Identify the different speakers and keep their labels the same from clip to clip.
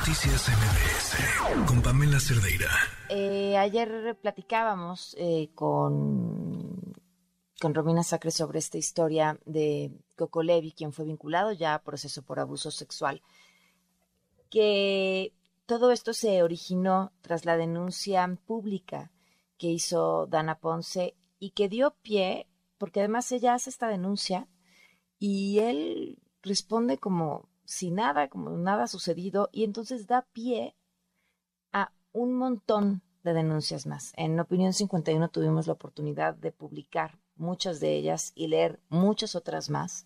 Speaker 1: Noticias MBS con Pamela Cerdeira.
Speaker 2: Eh, ayer platicábamos eh, con, con Romina Sacre sobre esta historia de Coco Levi, quien fue vinculado ya a proceso por abuso sexual. Que todo esto se originó tras la denuncia pública que hizo Dana Ponce y que dio pie, porque además ella hace esta denuncia y él responde como si nada, como nada sucedido, y entonces da pie a un montón de denuncias más. En Opinión 51 tuvimos la oportunidad de publicar muchas de ellas y leer muchas otras más.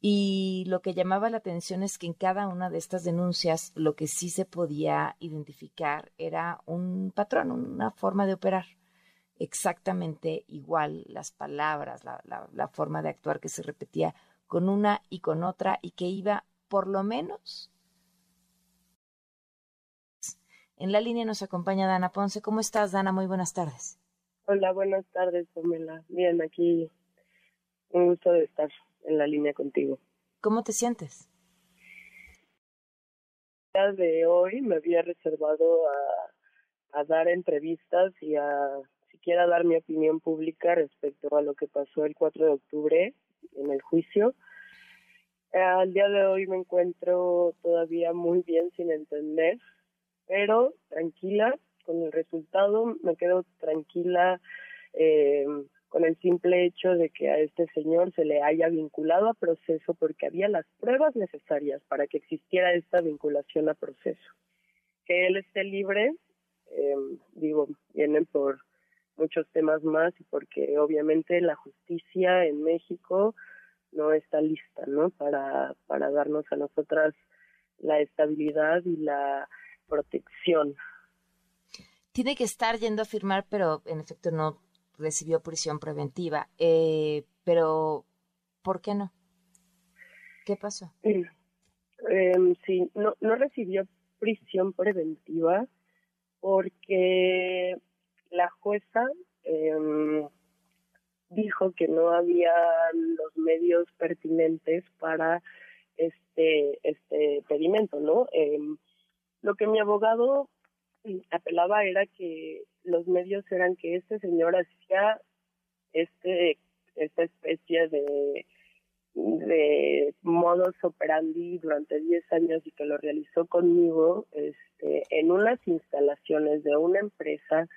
Speaker 2: Y lo que llamaba la atención es que en cada una de estas denuncias lo que sí se podía identificar era un patrón, una forma de operar. Exactamente igual las palabras, la, la forma de actuar que se repetía con una y con otra y que iba por lo menos. En la línea nos acompaña Dana Ponce. ¿Cómo estás, Dana? Muy buenas tardes.
Speaker 3: Hola, buenas tardes, Pamela. Bien, aquí un gusto de estar en la línea contigo.
Speaker 2: ¿Cómo te sientes?
Speaker 3: El día de hoy me había reservado a, a dar entrevistas y a siquiera dar mi opinión pública respecto a lo que pasó el 4 de octubre en el juicio al día de hoy me encuentro todavía muy bien sin entender, pero tranquila con el resultado, me quedo tranquila eh, con el simple hecho de que a este señor se le haya vinculado a proceso porque había las pruebas necesarias para que existiera esta vinculación a proceso. Que él esté libre, eh, digo, vienen por muchos temas más y porque obviamente la justicia en México no está lista, ¿no? Para, para darnos a nosotras la estabilidad y la protección.
Speaker 2: Tiene que estar yendo a firmar, pero en efecto no recibió prisión preventiva. Eh, pero, ¿por qué no? ¿Qué pasó?
Speaker 3: Eh, sí, no, no recibió prisión preventiva porque la jueza eh, dijo que no había los medios pertinentes para este este pedimento, ¿no? Eh, lo que mi abogado apelaba era que los medios eran que este señor hacía este esta especie de de modus operandi durante 10 años y que lo realizó conmigo este en unas instalaciones de una empresa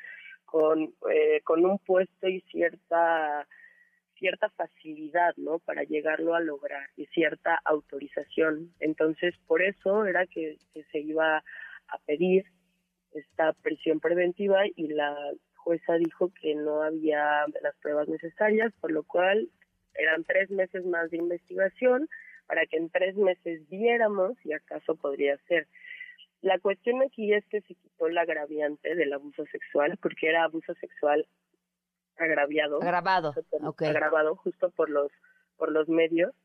Speaker 3: con, eh, con un puesto y cierta cierta facilidad, ¿no? Para llegarlo a lograr y cierta autorización. Entonces, por eso era que, se iba a pedir esta prisión preventiva y la jueza dijo que no había las pruebas necesarias, por lo cual eran tres meses más de investigación para que en tres meses viéramos si acaso podría ser. La cuestión aquí es que se quitó la agraviante del abuso sexual, porque era abuso sexual agraviado.
Speaker 2: Agravado.
Speaker 3: Agravado justo por los, por los medios.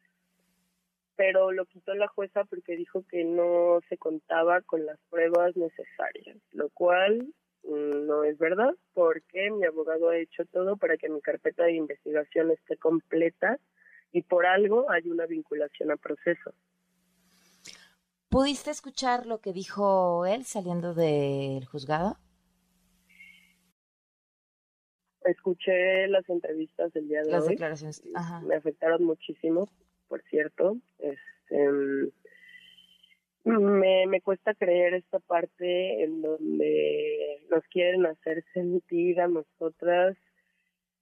Speaker 3: Pero lo quitó la jueza porque dijo que no se contaba con las pruebas necesarias, lo cual mm, no es verdad, porque mi abogado ha hecho todo para que mi carpeta de investigación esté completa y por algo hay una vinculación a proceso.
Speaker 2: ¿Pudiste escuchar lo que dijo él saliendo del juzgado?
Speaker 3: Escuché las entrevistas del día de
Speaker 2: las
Speaker 3: hoy.
Speaker 2: declaraciones.
Speaker 3: Me afectaron muchísimo, por cierto. Este, me, me cuesta creer esta parte en donde nos quieren hacer sentir a nosotras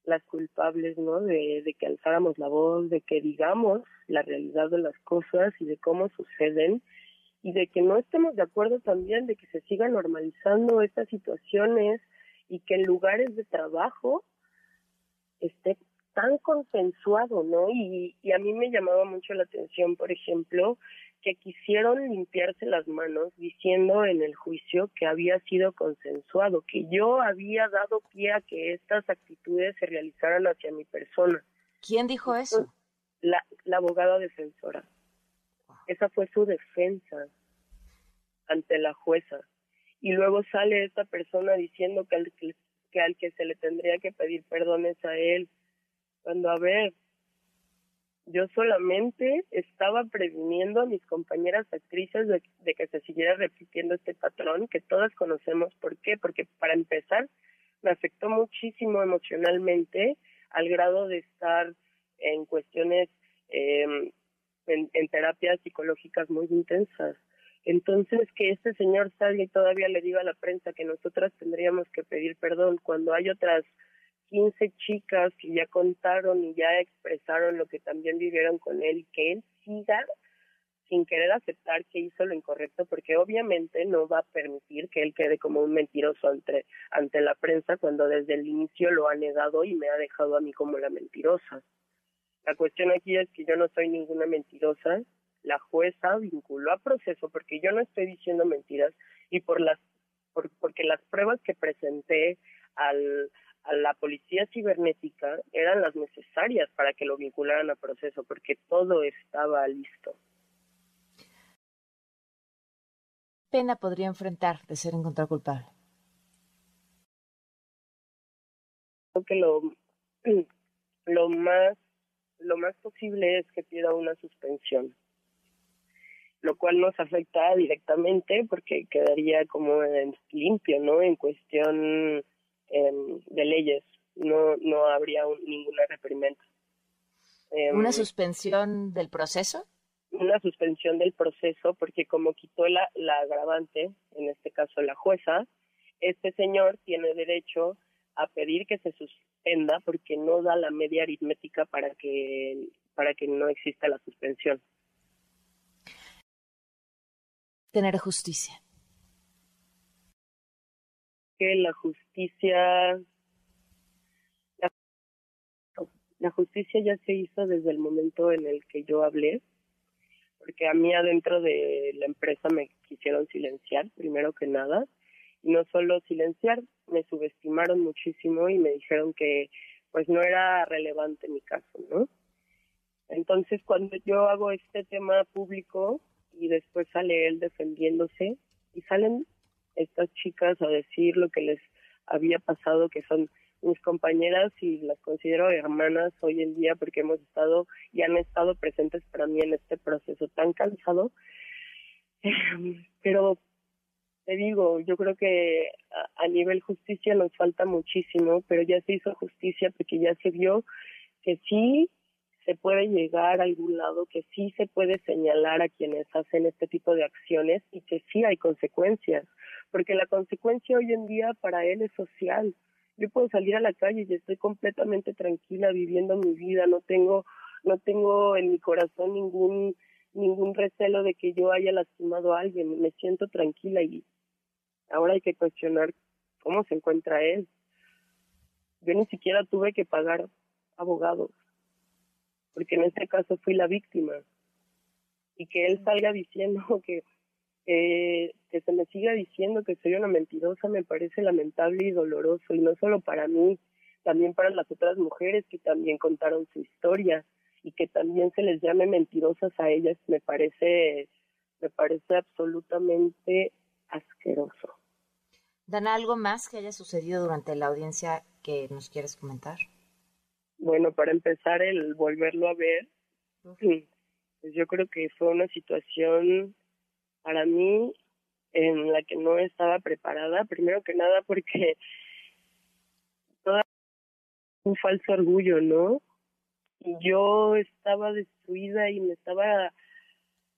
Speaker 3: las culpables, ¿no? De, de que alzáramos la voz, de que digamos la realidad de las cosas y de cómo suceden y de que no estemos de acuerdo también de que se sigan normalizando estas situaciones y que en lugares de trabajo esté tan consensuado, ¿no? Y, y a mí me llamaba mucho la atención, por ejemplo, que quisieron limpiarse las manos diciendo en el juicio que había sido consensuado, que yo había dado pie a que estas actitudes se realizaran hacia mi persona.
Speaker 2: ¿Quién dijo eso?
Speaker 3: La, la abogada defensora. Esa fue su defensa ante la jueza. Y luego sale esta persona diciendo que al que, al que se le tendría que pedir perdón es a él. Cuando, a ver, Yo solamente estaba previniendo a mis compañeras actrices de, de, que se siguiera repitiendo este patrón que todas conocemos. ¿Por qué? Porque para empezar me afectó muchísimo emocionalmente al grado de estar en cuestiones, eh, en, en terapias psicológicas muy intensas. Entonces, que este señor salga y todavía le diga a la prensa que nosotras tendríamos que pedir perdón cuando hay otras 15 chicas que ya contaron y ya expresaron lo que también vivieron con él, que él siga sin querer aceptar que hizo lo incorrecto, porque obviamente no va a permitir que él quede como un mentiroso ante, ante la prensa cuando desde el inicio lo ha negado y me ha dejado a mí como la mentirosa. La cuestión aquí es que yo no soy ninguna mentirosa, la jueza vinculó a proceso porque yo no estoy diciendo mentiras y por las por, porque las pruebas que presenté al a la policía cibernética eran las necesarias para que lo vincularan a proceso, porque todo estaba listo.
Speaker 2: pena podría enfrentar de ser encontrado culpable?
Speaker 3: Creo que lo, lo más lo más posible es que pida una suspensión, lo cual nos afecta directamente porque quedaría como en limpio, ¿no? En cuestión eh, de leyes, no no habría un, ninguna reprimenda.
Speaker 2: Eh, ¿Una suspensión del proceso?
Speaker 3: Una suspensión del proceso porque como quitó la, la agravante, en este caso la jueza, este señor tiene derecho a pedir que se suspenda porque no da la media aritmética para que para que no exista la suspensión.
Speaker 2: Tener justicia
Speaker 3: que la justicia la, la, justicia ya se hizo desde el momento en el que yo hablé porque a mí adentro de la empresa me quisieron silenciar primero que nada y no solo silenciar me subestimaron muchísimo y me dijeron que pues no era relevante mi caso no entonces cuando yo hago este tema público y después sale él defendiéndose y salen estas chicas a decir lo que les había pasado, que son mis compañeras y las considero hermanas hoy en día porque hemos estado y han estado presentes para mí en este proceso tan cansado. Pero te digo, yo creo que a, nivel justicia nos falta muchísimo, pero ya se hizo justicia porque ya se vio que sí se puede llegar a algún lado, que sí se puede señalar a quienes hacen este tipo de acciones y que sí hay consecuencias, porque la consecuencia hoy en día para él es social. Yo puedo salir a la calle y estoy completamente tranquila viviendo mi vida, no tengo no tengo en mi corazón ningún ningún recelo de que yo haya lastimado a alguien, me siento tranquila y ahora hay que cuestionar cómo se encuentra él. Yo ni siquiera tuve que pagar abogados porque en este caso fui la víctima. Y que él salga diciendo que, eh, que se me siga diciendo que soy una mentirosa me parece lamentable y doloroso, y no solo para mí, también para las otras mujeres que también contaron su historia y que también se les llame mentirosas a ellas, me parece, me parece absolutamente asqueroso.
Speaker 2: Dana, ¿algo más que haya sucedido durante la audiencia que nos quieres comentar?
Speaker 3: Bueno, para empezar, el volverlo a ver, pues yo creo que fue una situación para mí en la que no estaba preparada, primero que nada porque toda un falso orgullo, ¿no? Yo estaba destruida y me estaba,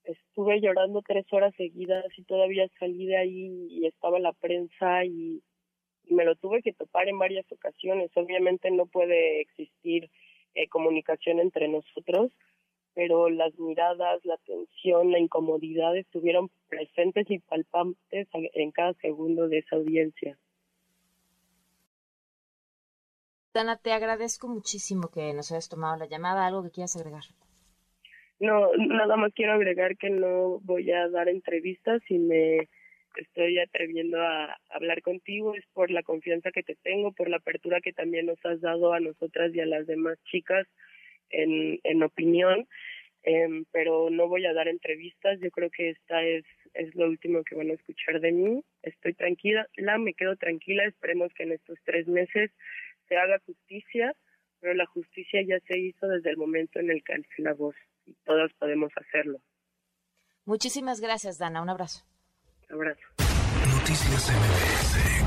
Speaker 3: estuve llorando tres horas seguidas y todavía salí de ahí y estaba la prensa y me lo tuve que topar en varias ocasiones. Obviamente no puede existir eh, comunicación entre nosotros, pero las miradas, la tensión, la incomodidad estuvieron presentes y palpantes en cada segundo de esa audiencia.
Speaker 2: Dana, te agradezco muchísimo que nos hayas tomado la llamada. ¿Algo que quieras agregar?
Speaker 3: No, nada más quiero agregar que no voy a dar entrevistas y me estoy atreviendo a hablar contigo. Es por la confianza que te tengo, por la apertura que también nos has dado a nosotras y a las demás chicas en, opinión, eh, pero no voy a dar entrevistas, yo creo que esta es, es lo último que van a escuchar de mí, estoy tranquila, la me quedo tranquila, esperemos que en estos tres meses se haga justicia pero la justicia ya se hizo desde el momento en el que alcé la voz y todas podemos hacerlo.
Speaker 2: Muchísimas gracias, Dana. Un abrazo.
Speaker 3: Un abrazo.
Speaker 1: Noticias MBS